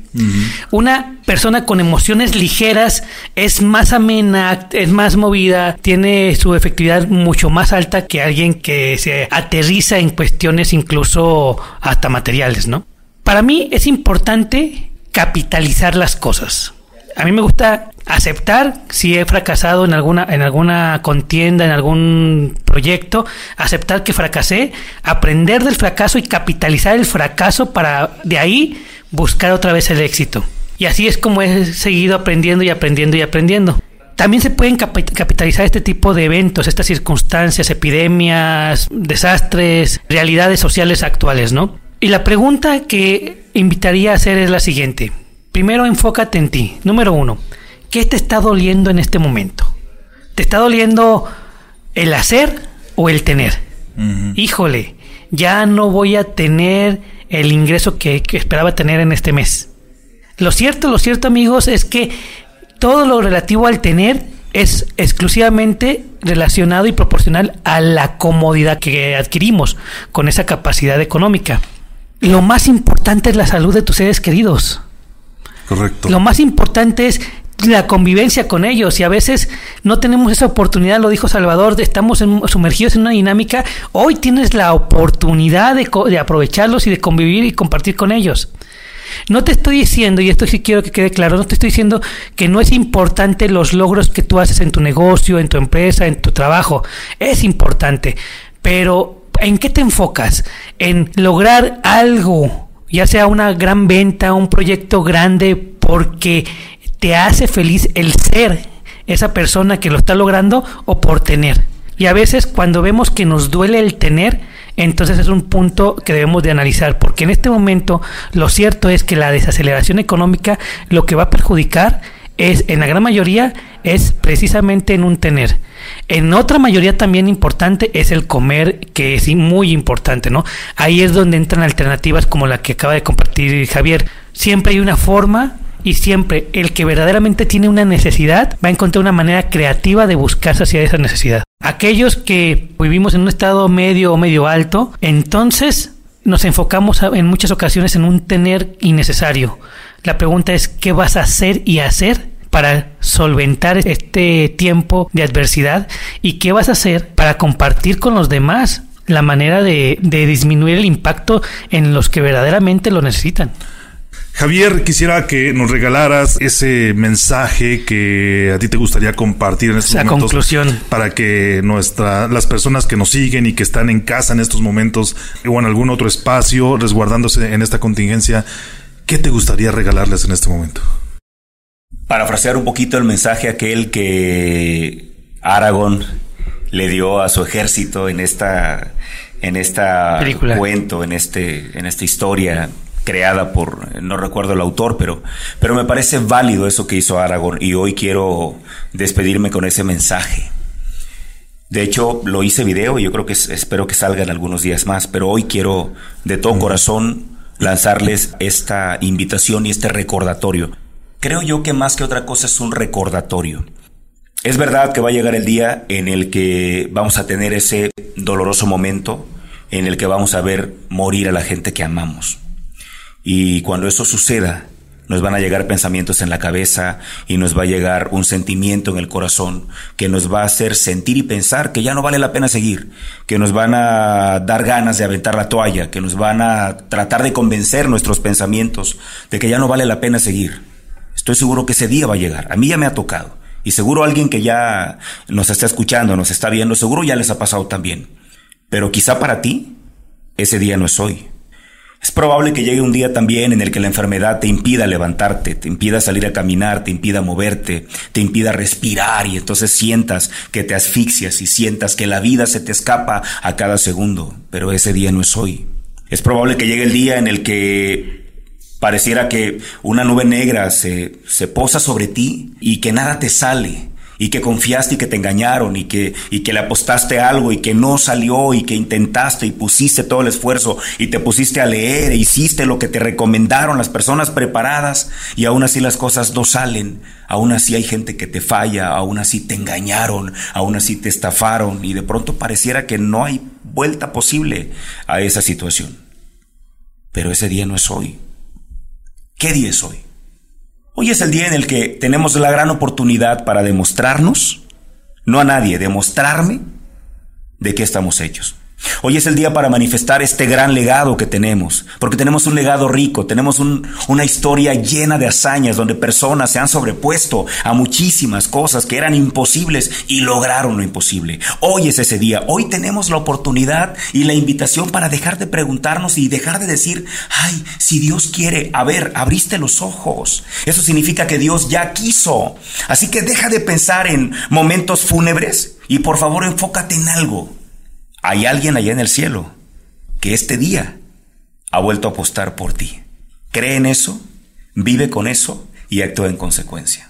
Una persona con emociones ligeras es más amena, es más movida, tiene su efectividad mucho más alta que alguien que se aterriza en cuestiones incluso hasta materiales, ¿no? Para mí es importante capitalizar las cosas a mí me gusta aceptar si he fracasado en alguna, en alguna contienda, en algún proyecto, aceptar que fracasé, aprender del fracaso y capitalizar el fracaso para de ahí buscar otra vez el éxito. Y así es como he seguido aprendiendo y aprendiendo y aprendiendo. También se pueden capitalizar este tipo de eventos, estas circunstancias, epidemias, desastres, realidades sociales actuales, ¿no? Y la pregunta que invitaría a hacer es la siguiente. Primero enfócate en ti. Número uno, ¿qué te está doliendo en este momento? ¿Te está doliendo el hacer o el tener? Híjole, ya no voy a tener el ingreso que, que esperaba tener en este mes. Lo cierto, lo cierto amigos, es que todo lo relativo al tener es exclusivamente relacionado y proporcional a la comodidad que adquirimos con esa capacidad económica. Lo más importante es la salud de tus seres queridos. Lo más importante es la convivencia con ellos y a veces no tenemos esa oportunidad, lo dijo Salvador, estamos sumergidos en una dinámica, hoy tienes la oportunidad de, de, aprovecharlos y de convivir y compartir con ellos. No te estoy diciendo, y esto sí quiero que quede claro, no te estoy diciendo que no es importante los logros que tú haces en tu negocio, en tu empresa, en tu trabajo, es importante, pero ¿en qué te enfocas? ¿En lograr algo? Ya sea una gran venta, un proyecto grande, porque te hace feliz el ser esa persona que lo está logrando o por tener. Y a veces cuando vemos que nos duele el tener, entonces es un punto que debemos de analizar, porque en este momento lo cierto es que la desaceleración económica lo que va a perjudicar es, en la gran mayoría, es precisamente en un tener. En otra mayoría también importante es el comer, que es muy importante, ¿no? Ahí es donde entran alternativas como la que acaba de compartir Javier. Siempre hay una forma y siempre el que verdaderamente tiene una necesidad va a encontrar una manera creativa de buscarse hacia esa necesidad. Aquellos que vivimos en un estado medio o medio alto, entonces nos enfocamos en muchas ocasiones en un tener innecesario. La pregunta es, ¿qué vas a hacer y hacer para solventar este tiempo de adversidad? ¿Y qué vas a hacer para compartir con los demás la manera de, de disminuir el impacto en los que verdaderamente lo necesitan? Javier, quisiera que nos regalaras ese mensaje que a ti te gustaría compartir en estos Esa momentos. conclusión. Para que nuestra, las personas que nos siguen y que están en casa en estos momentos o en algún otro espacio resguardándose en esta contingencia, ¿qué te gustaría regalarles en este momento? Parafrasear un poquito el mensaje aquel que Aragón le dio a su ejército en esta en esta Película. cuento, en este en esta historia creada por no recuerdo el autor, pero pero me parece válido eso que hizo Aragón y hoy quiero despedirme con ese mensaje. De hecho, lo hice video y yo creo que es- espero que salga en algunos días más, pero hoy quiero de todo corazón lanzarles esta invitación y este recordatorio. Creo yo que más que otra cosa es un recordatorio. Es verdad que va a llegar el día en el que vamos a tener ese doloroso momento en el que vamos a ver morir a la gente que amamos. Y cuando eso suceda, nos van a llegar pensamientos en la cabeza y nos va a llegar un sentimiento en el corazón que nos va a hacer sentir y pensar que ya no vale la pena seguir, que nos van a dar ganas de aventar la toalla, que nos van a tratar de convencer nuestros pensamientos de que ya no vale la pena seguir. Estoy seguro que ese día va a llegar. A mí ya me ha tocado. Y seguro alguien que ya nos está escuchando, nos está viendo, seguro ya les ha pasado también. Pero quizá para ti, ese día no es hoy. Es probable que llegue un día también en el que la enfermedad te impida levantarte, te impida salir a caminar, te impida moverte, te impida respirar y entonces sientas que te asfixias y sientas que la vida se te escapa a cada segundo. Pero ese día no es hoy. Es probable que llegue el día en el que pareciera que una nube negra se, se posa sobre ti y que nada te sale y que confiaste y que te engañaron y que, y que le apostaste algo y que no salió y que intentaste y pusiste todo el esfuerzo y te pusiste a leer e hiciste lo que te recomendaron las personas preparadas y aún así las cosas no salen, aún así hay gente que te falla, aún así te engañaron, aún así te estafaron y de pronto pareciera que no hay vuelta posible a esa situación. Pero ese día no es hoy. ¿Qué día es hoy? Hoy es el día en el que tenemos la gran oportunidad para demostrarnos, no a nadie, demostrarme de qué estamos hechos. Hoy es el día para manifestar este gran legado que tenemos, porque tenemos un legado rico, tenemos un- una historia llena de hazañas donde personas se han sobrepuesto a muchísimas cosas que eran imposibles y lograron lo imposible. Hoy es ese día, hoy tenemos la oportunidad y la invitación para dejar de preguntarnos y dejar de decir, ay, si Dios quiere, a ver, abriste los ojos. Eso significa que Dios ya quiso. Así que deja de pensar en momentos fúnebres y por favor enfócate en algo. Hay alguien allá en el cielo que este día ha vuelto a apostar por ti. Cree en eso, vive con eso y actúa en consecuencia.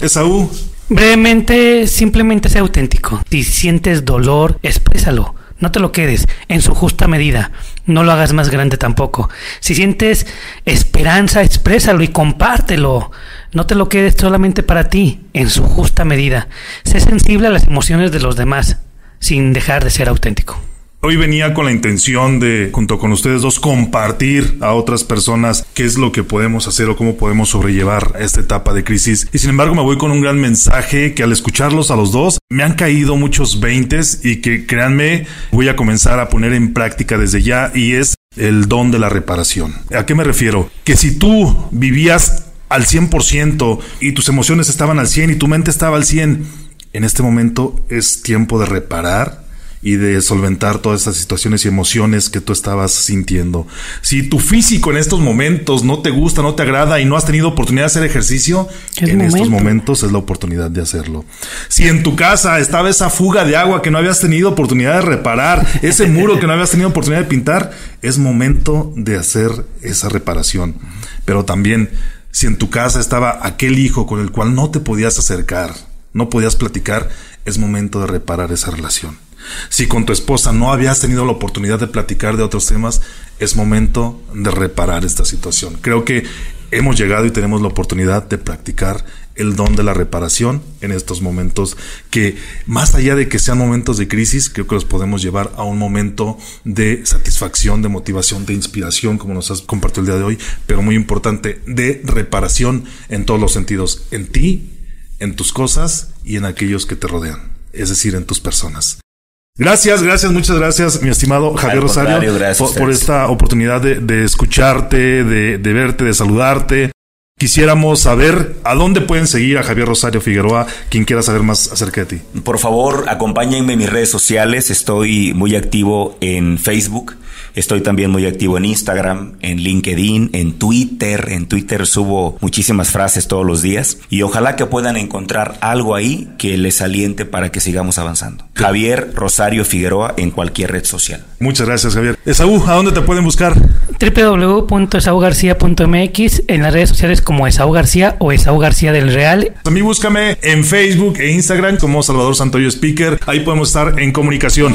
Esaú, Brevemente, simplemente sea auténtico. Si sientes dolor, exprésalo. No te lo quedes en su justa medida. No lo hagas más grande tampoco. Si sientes esperanza, exprésalo y compártelo. No te lo quedes solamente para ti, en su justa medida. Sé sensible a las emociones de los demás, sin dejar de ser auténtico. Hoy venía con la intención de, junto con ustedes dos, compartir a otras personas qué es lo que podemos hacer o cómo podemos sobrellevar esta etapa de crisis. Y sin embargo me voy con un gran mensaje que al escucharlos a los dos me han caído muchos veintes y que créanme voy a comenzar a poner en práctica desde ya y es el don de la reparación. ¿A qué me refiero? Que si tú vivías al 100% y tus emociones estaban al 100 y tu mente estaba al 100, en este momento es tiempo de reparar y de solventar todas esas situaciones y emociones que tú estabas sintiendo. Si tu físico en estos momentos no te gusta, no te agrada y no has tenido oportunidad de hacer ejercicio, en estos momentos es la oportunidad de hacerlo. Si en tu casa estaba esa fuga de agua que no habías tenido oportunidad de reparar, ese muro que no habías tenido oportunidad de pintar, es momento de hacer esa reparación. Pero también, si en tu casa estaba aquel hijo con el cual no te podías acercar, no podías platicar, es momento de reparar esa relación. Si con tu esposa no habías tenido la oportunidad de platicar de otros temas, es momento de reparar esta situación. Creo que hemos llegado y tenemos la oportunidad de practicar el don de la reparación en estos momentos que más allá de que sean momentos de crisis, creo que los podemos llevar a un momento de satisfacción, de motivación, de inspiración, como nos has compartido el día de hoy, pero muy importante, de reparación en todos los sentidos, en ti, en tus cosas y en aquellos que te rodean, es decir, en tus personas. Gracias, gracias, muchas gracias, mi estimado Javier Rosario, por, esta oportunidad de, escucharte, de, de, verte, de saludarte. Quisiéramos saber a dónde pueden seguir a Javier Rosario Figueroa, quien quiera saber más acerca de ti. Por favor, acompáñenme en mis redes sociales. Estoy muy activo en Facebook Estoy también muy activo en Instagram, en LinkedIn, en Twitter. En Twitter subo muchísimas frases todos los días y ojalá que puedan encontrar algo ahí que les aliente para que sigamos avanzando. Javier Rosario Figueroa en cualquier red social. Muchas gracias, Javier. Esaú, ¿a dónde te pueden buscar? www.esaugarcía.mx en las redes sociales como Esaú García o Esaú García del Real. A mí búscame en Facebook e Instagram como Salvador Santoyo Speaker. Ahí podemos estar en comunicación.